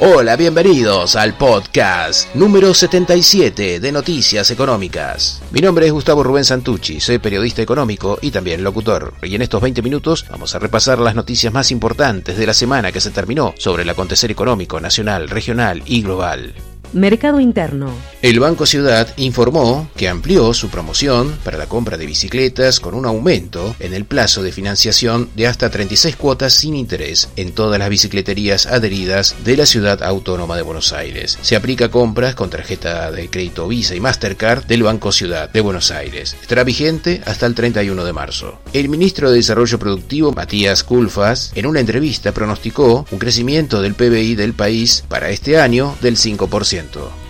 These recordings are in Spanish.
Hola, bienvenidos al podcast número 77 de Noticias Económicas. Mi nombre es Gustavo Rubén Santucci, soy periodista económico y también locutor. Y en estos 20 minutos vamos a repasar las noticias más importantes de la semana que se terminó sobre el acontecer económico nacional, regional y global. Mercado Interno. El Banco Ciudad informó que amplió su promoción para la compra de bicicletas con un aumento en el plazo de financiación de hasta 36 cuotas sin interés en todas las bicicleterías adheridas de la Ciudad Autónoma de Buenos Aires. Se aplica compras con tarjeta de crédito Visa y Mastercard del Banco Ciudad de Buenos Aires. Estará vigente hasta el 31 de marzo. El ministro de Desarrollo Productivo, Matías Culfas, en una entrevista pronosticó un crecimiento del PBI del país para este año del 5%.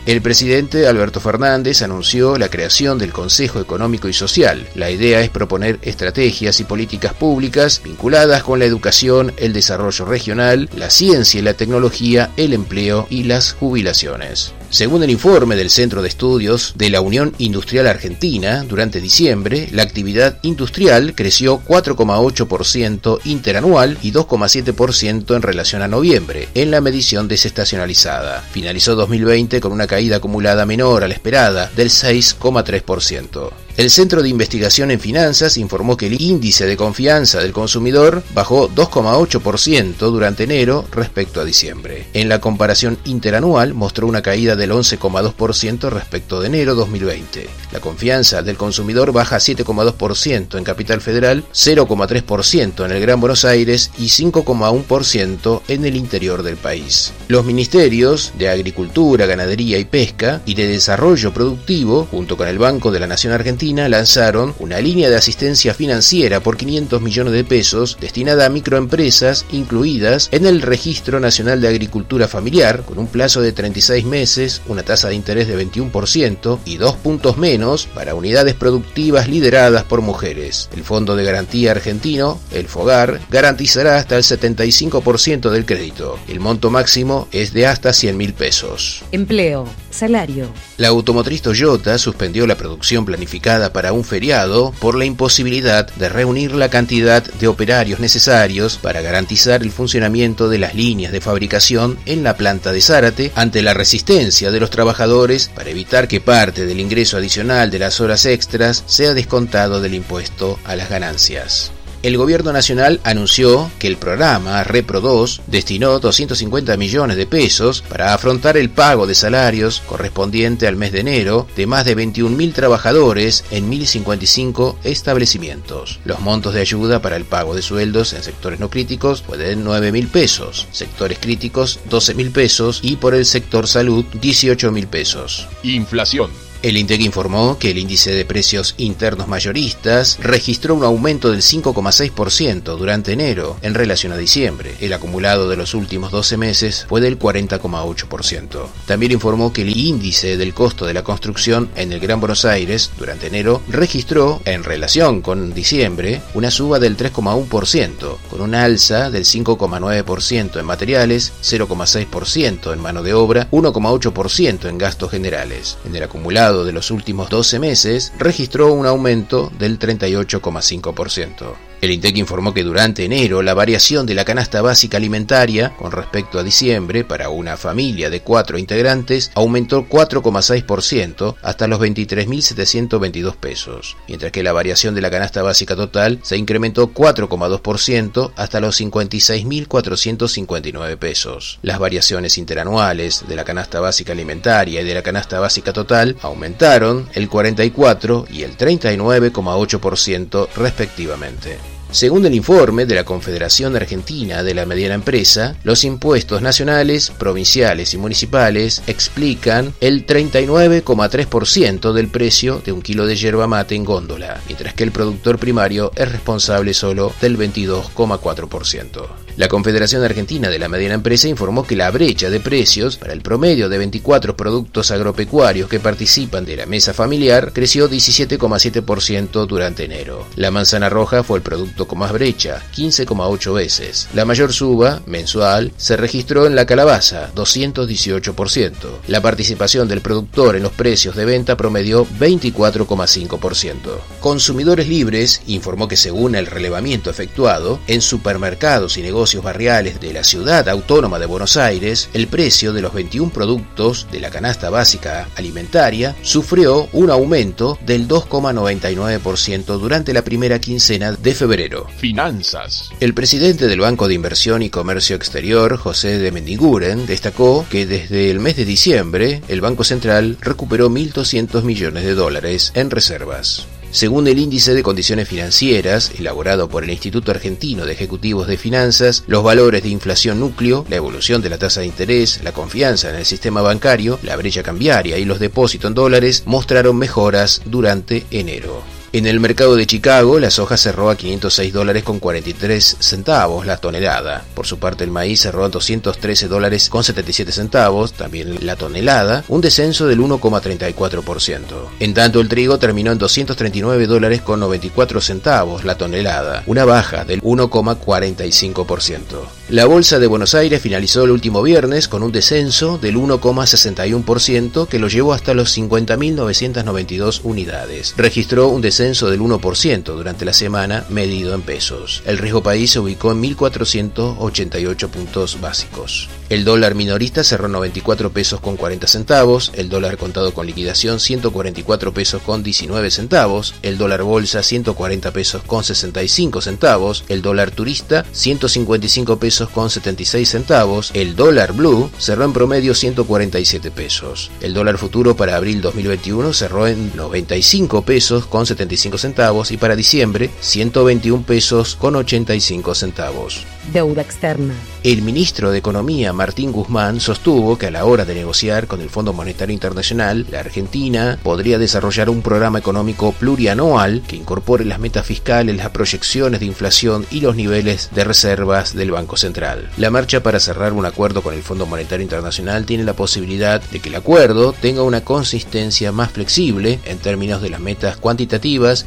El presidente Alberto Fernández anunció la creación del Consejo Económico y Social. La idea es proponer estrategias y políticas públicas vinculadas con la educación, el desarrollo regional, la ciencia y la tecnología, el empleo y las jubilaciones. Según el informe del Centro de Estudios de la Unión Industrial Argentina, durante diciembre la actividad industrial creció 4,8% interanual y 2,7% en relación a noviembre, en la medición desestacionalizada. Finalizó 2020 con una caída acumulada menor a la esperada del 6,3%. El Centro de Investigación en Finanzas informó que el índice de confianza del consumidor bajó 2,8% durante enero respecto a diciembre. En la comparación interanual mostró una caída del 11,2% respecto de enero 2020. La confianza del consumidor baja 7,2% en Capital Federal, 0,3% en el Gran Buenos Aires y 5,1% en el interior del país. Los ministerios de Agricultura, Ganadería y Pesca y de Desarrollo Productivo, junto con el Banco de la Nación Argentina, lanzaron una línea de asistencia financiera por 500 millones de pesos destinada a microempresas incluidas en el Registro Nacional de Agricultura Familiar, con un plazo de 36 meses, una tasa de interés de 21% y dos puntos menos para unidades productivas lideradas por mujeres. El Fondo de Garantía Argentino, el FOGAR, garantizará hasta el 75% del crédito. El monto máximo es de hasta 100 mil pesos. Empleo. Salario. La automotriz Toyota suspendió la producción planificada para un feriado por la imposibilidad de reunir la cantidad de operarios necesarios para garantizar el funcionamiento de las líneas de fabricación en la planta de Zárate ante la resistencia de los trabajadores para evitar que parte del ingreso adicional de las horas extras sea descontado del impuesto a las ganancias el gobierno nacional anunció que el programa Repro 2 destinó 250 millones de pesos para afrontar el pago de salarios correspondiente al mes de enero de más de 21.000 trabajadores en 1.055 establecimientos. Los montos de ayuda para el pago de sueldos en sectores no críticos fue de 9.000 pesos, sectores críticos 12.000 pesos y por el sector salud 18.000 pesos. Inflación. El INTEC informó que el índice de precios internos mayoristas registró un aumento del 5,6% durante enero en relación a diciembre. El acumulado de los últimos 12 meses fue del 40,8%. También informó que el índice del costo de la construcción en el Gran Buenos Aires durante enero registró, en relación con diciembre, una suba del 3,1%, con una alza del 5,9% en materiales, 0,6% en mano de obra, 1,8% en gastos generales. En el acumulado de los últimos 12 meses registró un aumento del 38,5%. El INTEC informó que durante enero la variación de la canasta básica alimentaria con respecto a diciembre para una familia de cuatro integrantes aumentó 4,6% hasta los 23.722 pesos, mientras que la variación de la canasta básica total se incrementó 4,2% hasta los 56.459 pesos. Las variaciones interanuales de la canasta básica alimentaria y de la canasta básica total aumentaron el 44 y el 39,8% respectivamente. Según el informe de la Confederación Argentina de la Mediana Empresa, los impuestos nacionales, provinciales y municipales explican el 39,3% del precio de un kilo de yerba mate en góndola, mientras que el productor primario es responsable solo del 22,4%. La Confederación Argentina de la Mediana Empresa informó que la brecha de precios para el promedio de 24 productos agropecuarios que participan de la mesa familiar creció 17,7% durante enero. La manzana roja fue el producto con más brecha, 15,8 veces. La mayor suba, mensual, se registró en la calabaza, 218%. La participación del productor en los precios de venta promedió 24,5%. Consumidores Libres informó que según el relevamiento efectuado, en supermercados y negocios barriales de la ciudad autónoma de Buenos Aires, el precio de los 21 productos de la canasta básica alimentaria sufrió un aumento del 2,99% durante la primera quincena de febrero. Finanzas. El presidente del Banco de Inversión y Comercio Exterior, José de Mendiguren, destacó que desde el mes de diciembre el Banco Central recuperó 1.200 millones de dólares en reservas. Según el índice de condiciones financieras, elaborado por el Instituto Argentino de Ejecutivos de Finanzas, los valores de inflación núcleo, la evolución de la tasa de interés, la confianza en el sistema bancario, la brecha cambiaria y los depósitos en dólares mostraron mejoras durante enero. En el mercado de Chicago, la soja cerró a 506 dólares con 43 centavos la tonelada. Por su parte, el maíz cerró a 213 dólares con 77 centavos, también la tonelada, un descenso del 1,34%. En tanto, el trigo terminó en 239 dólares con 94 centavos la tonelada, una baja del 1,45%. La bolsa de Buenos Aires finalizó el último viernes con un descenso del 1,61% que lo llevó hasta los 50.992 unidades. Registró un descenso del 1% durante la semana medido en pesos. El riesgo país se ubicó en 1.488 puntos básicos. El dólar minorista cerró 94 pesos con 40 centavos, el dólar contado con liquidación 144 pesos con 19 centavos, el dólar bolsa 140 pesos con 65 centavos, el dólar turista 155 pesos con 76 centavos, el dólar blue cerró en promedio 147 pesos. El dólar futuro para abril 2021 cerró en 95 pesos con 75 centavos y para diciembre 121 pesos con 85 centavos. Deuda externa. El ministro de Economía, Martín Guzmán, sostuvo que a la hora de negociar con el Fondo Monetario Internacional, la Argentina podría desarrollar un programa económico plurianual que incorpore las metas fiscales, las proyecciones de inflación y los niveles de reservas del Banco Central. La marcha para cerrar un acuerdo con el Fondo Monetario Internacional tiene la posibilidad de que el acuerdo tenga una consistencia más flexible en términos de las metas cuantitativas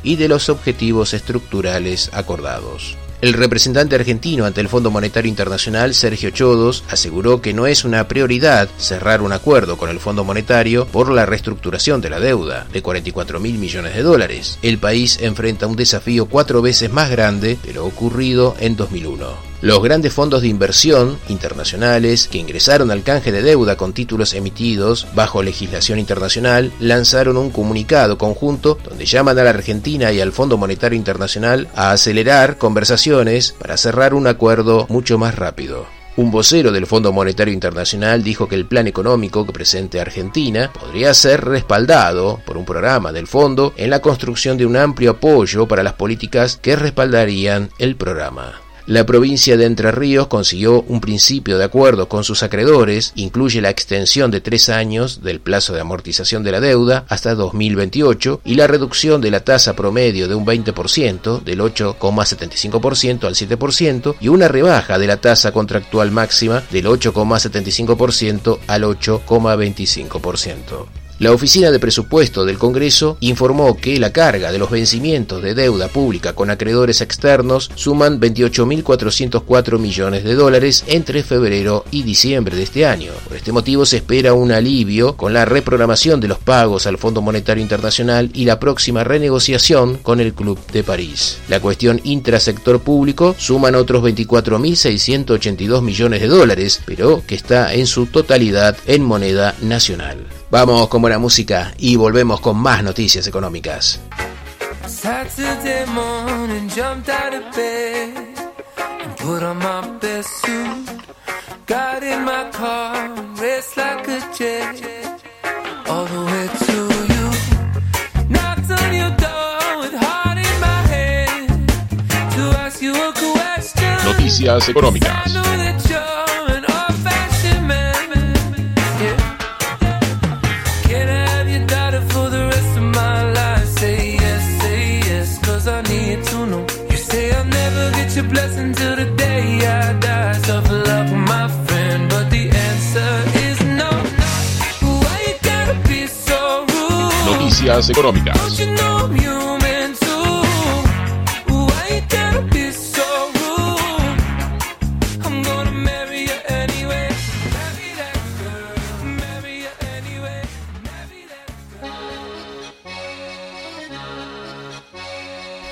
y de los objetivos estructurales acordados. El representante argentino ante el Fondo Monetario Internacional, Sergio Chodos, aseguró que no es una prioridad cerrar un acuerdo con el Fondo Monetario por la reestructuración de la deuda, de 44 mil millones de dólares. El país enfrenta un desafío cuatro veces más grande de lo ocurrido en 2001. Los grandes fondos de inversión internacionales que ingresaron al canje de deuda con títulos emitidos bajo legislación internacional lanzaron un comunicado conjunto donde llaman a la Argentina y al Fondo Monetario Internacional a acelerar conversaciones para cerrar un acuerdo mucho más rápido. Un vocero del Fondo Monetario Internacional dijo que el plan económico que presente Argentina podría ser respaldado por un programa del fondo en la construcción de un amplio apoyo para las políticas que respaldarían el programa. La provincia de Entre Ríos consiguió un principio de acuerdo con sus acreedores, incluye la extensión de tres años del plazo de amortización de la deuda hasta 2028 y la reducción de la tasa promedio de un 20%, del 8,75% al 7%, y una rebaja de la tasa contractual máxima del 8,75% al 8,25%. La Oficina de Presupuesto del Congreso informó que la carga de los vencimientos de deuda pública con acreedores externos suman 28.404 millones de dólares entre febrero y diciembre de este año. Por este motivo se espera un alivio con la reprogramación de los pagos al Fondo Monetario Internacional y la próxima renegociación con el Club de París. La cuestión intrasector público suman otros 24.682 millones de dólares, pero que está en su totalidad en moneda nacional. Vamos con buena música y volvemos con más noticias económicas. Saturday morning, jumped out of bed and put on my best suit. Got in my car, raced like a jet all the way to you. Knocked on your door with heart in my head to ask you a question. Noticias económicas. blessing till the day I die. My friend, but the answer is no. Why you gotta be so rude? Noticias económicas.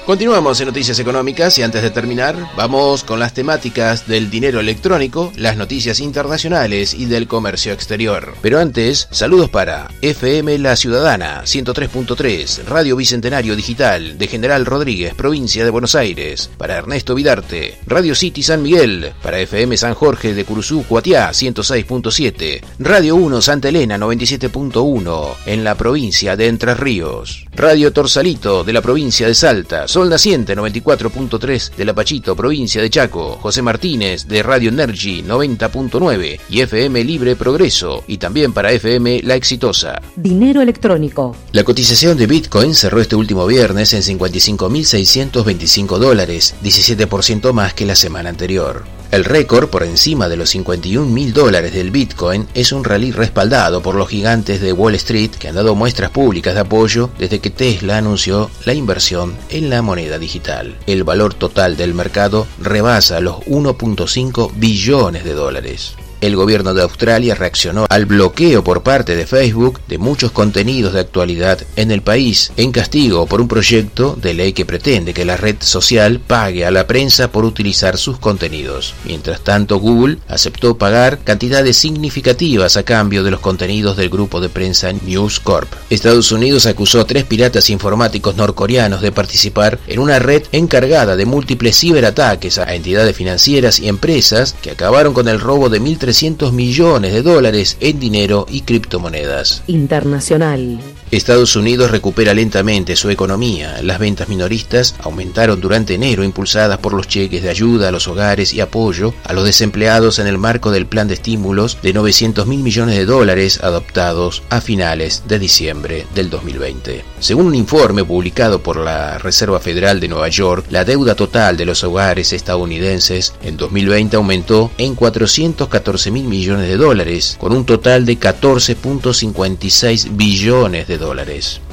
Continuamos en Noticias Económicas y antes de terminar, vamos con las temáticas del dinero electrónico, las noticias internacionales y del comercio exterior. Pero antes, saludos para FM La Ciudadana 103.3, Radio Bicentenario Digital de General Rodríguez, provincia de Buenos Aires, para Ernesto Vidarte, Radio City San Miguel, para FM San Jorge de Curuzú, Cuatiá 106.7, Radio 1 Santa Elena 97.1 en la provincia de Entre Ríos, Radio Torsalito de la provincia de Salta, Sol Naciente 94.3 de La Pachito, provincia de Chaco, José Martínez de Radio Energy 90.9 y FM Libre Progreso y también para FM La Exitosa. Dinero electrónico. La cotización de Bitcoin cerró este último viernes en 55.625 dólares, 17% más que la semana anterior. El récord por encima de los 51 mil dólares del Bitcoin es un rally respaldado por los gigantes de Wall Street que han dado muestras públicas de apoyo desde que Tesla anunció la inversión en la moneda digital. El valor total del mercado rebasa los 1.5 billones de dólares. El gobierno de Australia reaccionó al bloqueo por parte de Facebook de muchos contenidos de actualidad en el país, en castigo por un proyecto de ley que pretende que la red social pague a la prensa por utilizar sus contenidos. Mientras tanto, Google aceptó pagar cantidades significativas a cambio de los contenidos del grupo de prensa News Corp. Estados Unidos acusó a tres piratas informáticos norcoreanos de participar en una red encargada de múltiples ciberataques a entidades financieras y empresas que acabaron con el robo de 1.300 millones de dólares en dinero y criptomonedas. Internacional. Estados Unidos recupera lentamente su economía. Las ventas minoristas aumentaron durante enero impulsadas por los cheques de ayuda a los hogares y apoyo a los desempleados en el marco del plan de estímulos de 900 mil millones de dólares adoptados a finales de diciembre del 2020. Según un informe publicado por la Reserva Federal de Nueva York, la deuda total de los hogares estadounidenses en 2020 aumentó en 414 mil millones de dólares, con un total de 14.56 billones de dólares.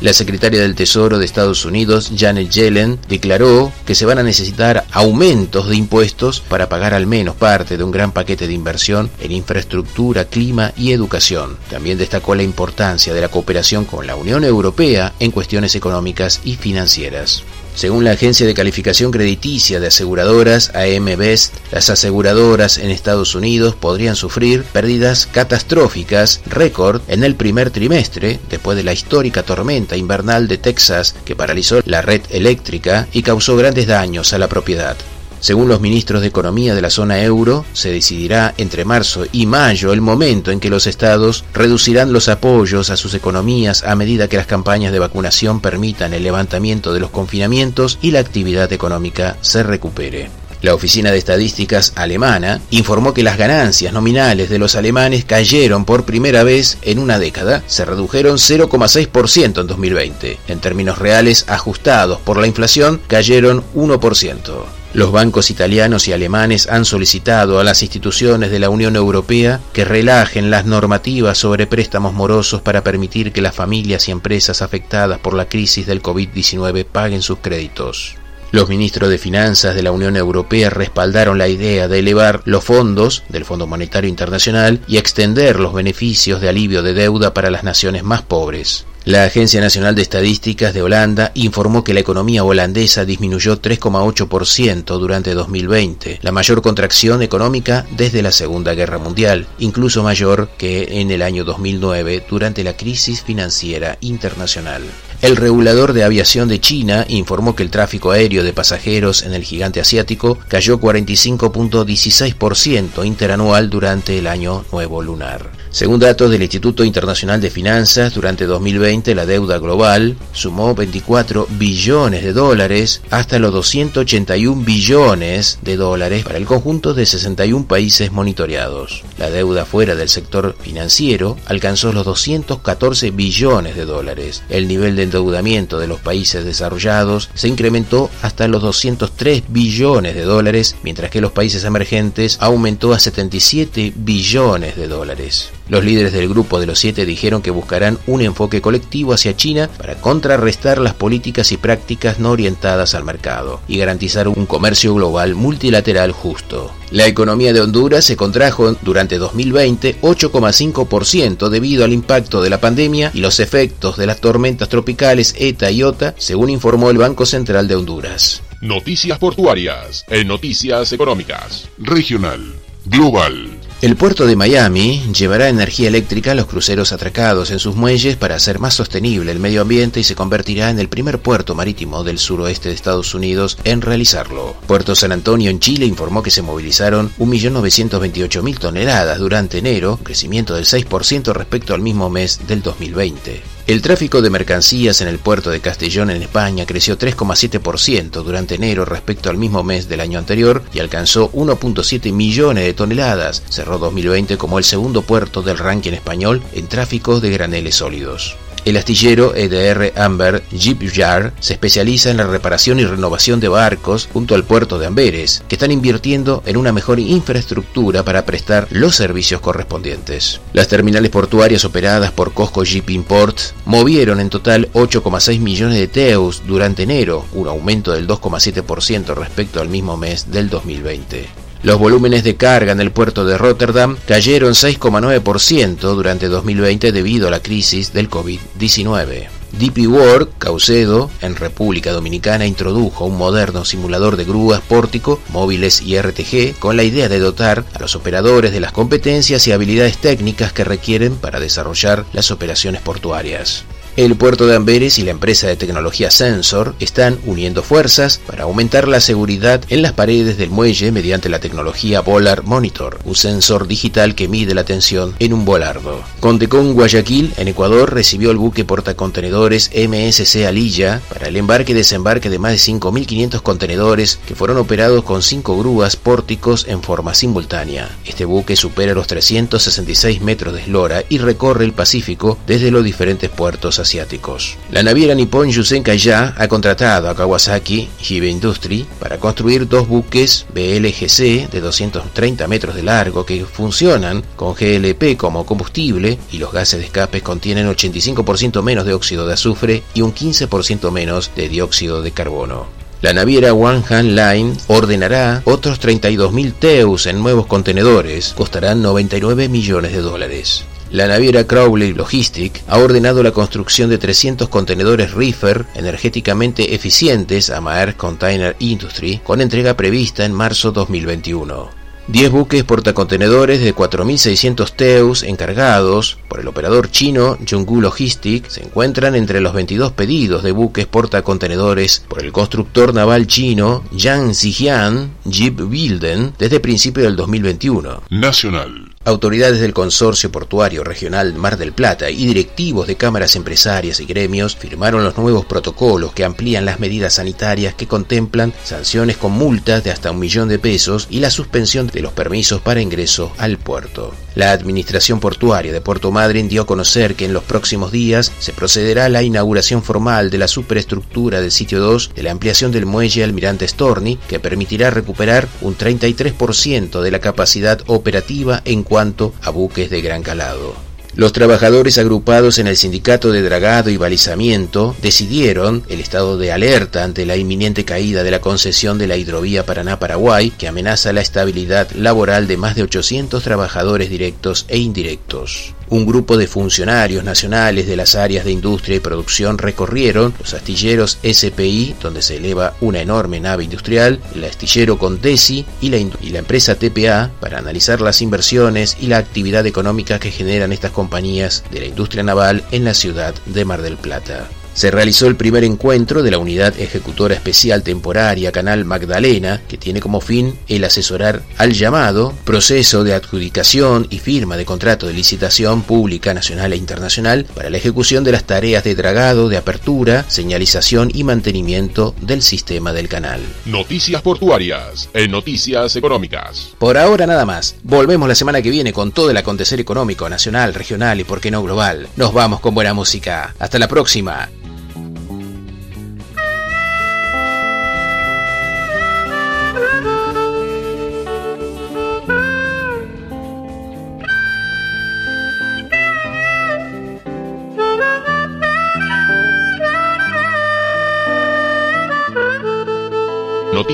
La secretaria del Tesoro de Estados Unidos, Janet Yellen, declaró que se van a necesitar aumentos de impuestos para pagar al menos parte de un gran paquete de inversión en infraestructura, clima y educación. También destacó la importancia de la cooperación con la Unión Europea en cuestiones económicas y financieras. Según la agencia de calificación crediticia de aseguradoras AM Best, las aseguradoras en Estados Unidos podrían sufrir pérdidas catastróficas récord en el primer trimestre después de la histórica tormenta invernal de Texas que paralizó la red eléctrica y causó grandes daños a la propiedad. Según los ministros de Economía de la zona euro, se decidirá entre marzo y mayo el momento en que los estados reducirán los apoyos a sus economías a medida que las campañas de vacunación permitan el levantamiento de los confinamientos y la actividad económica se recupere. La Oficina de Estadísticas alemana informó que las ganancias nominales de los alemanes cayeron por primera vez en una década, se redujeron 0,6% en 2020. En términos reales ajustados por la inflación, cayeron 1%. Los bancos italianos y alemanes han solicitado a las instituciones de la Unión Europea que relajen las normativas sobre préstamos morosos para permitir que las familias y empresas afectadas por la crisis del COVID-19 paguen sus créditos. Los ministros de Finanzas de la Unión Europea respaldaron la idea de elevar los fondos del Fondo Monetario Internacional y extender los beneficios de alivio de deuda para las naciones más pobres. La Agencia Nacional de Estadísticas de Holanda informó que la economía holandesa disminuyó 3,8% durante 2020, la mayor contracción económica desde la Segunda Guerra Mundial, incluso mayor que en el año 2009 durante la crisis financiera internacional. El regulador de aviación de China informó que el tráfico aéreo de pasajeros en el gigante asiático cayó 45.16% interanual durante el año nuevo lunar. Según datos del Instituto Internacional de Finanzas, durante 2020 la deuda global sumó 24 billones de dólares hasta los 281 billones de dólares para el conjunto de 61 países monitoreados. La deuda fuera del sector financiero alcanzó los 214 billones de dólares. El nivel de endeudamiento de los países desarrollados se incrementó hasta los 203 billones de dólares, mientras que los países emergentes aumentó a 77 billones de dólares. Los líderes del grupo de los siete dijeron que buscarán un enfoque colectivo hacia China para contrarrestar las políticas y prácticas no orientadas al mercado y garantizar un comercio global multilateral justo. La economía de Honduras se contrajo durante 2020 8,5% debido al impacto de la pandemia y los efectos de las tormentas tropicales ETA y OTA, según informó el Banco Central de Honduras. Noticias portuarias en Noticias Económicas. Regional. Global. El puerto de Miami llevará energía eléctrica a los cruceros atracados en sus muelles para hacer más sostenible el medio ambiente y se convertirá en el primer puerto marítimo del suroeste de Estados Unidos en realizarlo. Puerto San Antonio en Chile informó que se movilizaron 1.928.000 toneladas durante enero, un crecimiento del 6% respecto al mismo mes del 2020. El tráfico de mercancías en el puerto de Castellón en España creció 3,7% durante enero respecto al mismo mes del año anterior y alcanzó 1.7 millones de toneladas. Cerró 2020 como el segundo puerto del ranking español en tráfico de graneles sólidos. El astillero EDR Amber Yard se especializa en la reparación y renovación de barcos junto al puerto de Amberes, que están invirtiendo en una mejor infraestructura para prestar los servicios correspondientes. Las terminales portuarias operadas por Costco Shipping Port movieron en total 8,6 millones de teus durante enero, un aumento del 2,7% respecto al mismo mes del 2020. Los volúmenes de carga en el puerto de Rotterdam cayeron 6,9% durante 2020 debido a la crisis del COVID-19. DP World, Caucedo, en República Dominicana, introdujo un moderno simulador de grúas, pórtico, móviles y RTG con la idea de dotar a los operadores de las competencias y habilidades técnicas que requieren para desarrollar las operaciones portuarias. El puerto de Amberes y la empresa de tecnología Sensor están uniendo fuerzas para aumentar la seguridad en las paredes del muelle mediante la tecnología Volar Monitor, un sensor digital que mide la tensión en un volardo. Contecón Guayaquil, en Ecuador, recibió el buque portacontenedores MSC Alilla para el embarque y desembarque de más de 5.500 contenedores que fueron operados con cinco grúas pórticos en forma simultánea. Este buque supera los 366 metros de eslora y recorre el Pacífico desde los diferentes puertos asiáticos. La naviera Nippon Yusen ya ha contratado a Kawasaki Hibe Industry para construir dos buques BLGC de 230 metros de largo que funcionan con GLP como combustible y los gases de escape contienen 85% menos de óxido de azufre y un 15% menos de dióxido de carbono. La naviera One Hand Line ordenará otros 32.000 TEUs en nuevos contenedores, costarán 99 millones de dólares. La naviera Crowley Logistic ha ordenado la construcción de 300 contenedores reefer energéticamente eficientes a Maersk Container Industry con entrega prevista en marzo 2021. 10 buques portacontenedores de 4.600 TEUs encargados por el operador chino Zhonggu Logistics se encuentran entre los 22 pedidos de buques portacontenedores por el constructor naval chino Yang Zijian Bilden desde principios del 2021. Nacional. Autoridades del Consorcio Portuario Regional Mar del Plata y directivos de cámaras empresarias y gremios firmaron los nuevos protocolos que amplían las medidas sanitarias que contemplan sanciones con multas de hasta un millón de pesos y la suspensión de los permisos para ingreso al puerto. La Administración Portuaria de Puerto Madryn dio a conocer que en los próximos días se procederá a la inauguración formal de la superestructura del sitio 2 de la ampliación del muelle Almirante Storni, que permitirá recuperar un 33% de la capacidad operativa en a buques de gran calado. Los trabajadores agrupados en el sindicato de dragado y balizamiento decidieron el estado de alerta ante la inminente caída de la concesión de la hidrovía Paraná-Paraguay que amenaza la estabilidad laboral de más de 800 trabajadores directos e indirectos un grupo de funcionarios nacionales de las áreas de industria y producción recorrieron los astilleros SPI, donde se eleva una enorme nave industrial, el astillero Contesi y la, y la empresa TPA para analizar las inversiones y la actividad económica que generan estas compañías de la industria naval en la ciudad de Mar del Plata se realizó el primer encuentro de la Unidad Ejecutora Especial Temporaria Canal Magdalena, que tiene como fin el asesorar al llamado, proceso de adjudicación y firma de contrato de licitación pública nacional e internacional para la ejecución de las tareas de dragado, de apertura, señalización y mantenimiento del sistema del canal. Noticias portuarias en Noticias Económicas. Por ahora nada más. Volvemos la semana que viene con todo el acontecer económico nacional, regional y por qué no global. Nos vamos con buena música. Hasta la próxima.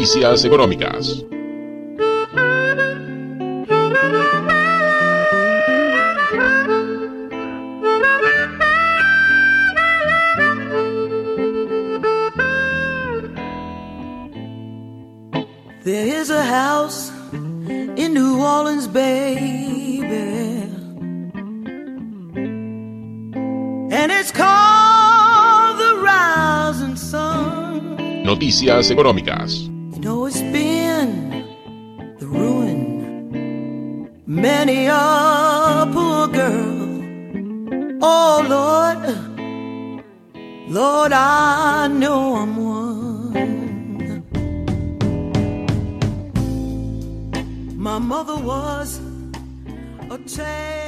Noticias Económicas. There is a house in New Orleans, baby. And it's called the Rising Sun. Noticias Económicas. Many a poor girl. Oh, Lord. Lord, I know I'm one. My mother was a tale.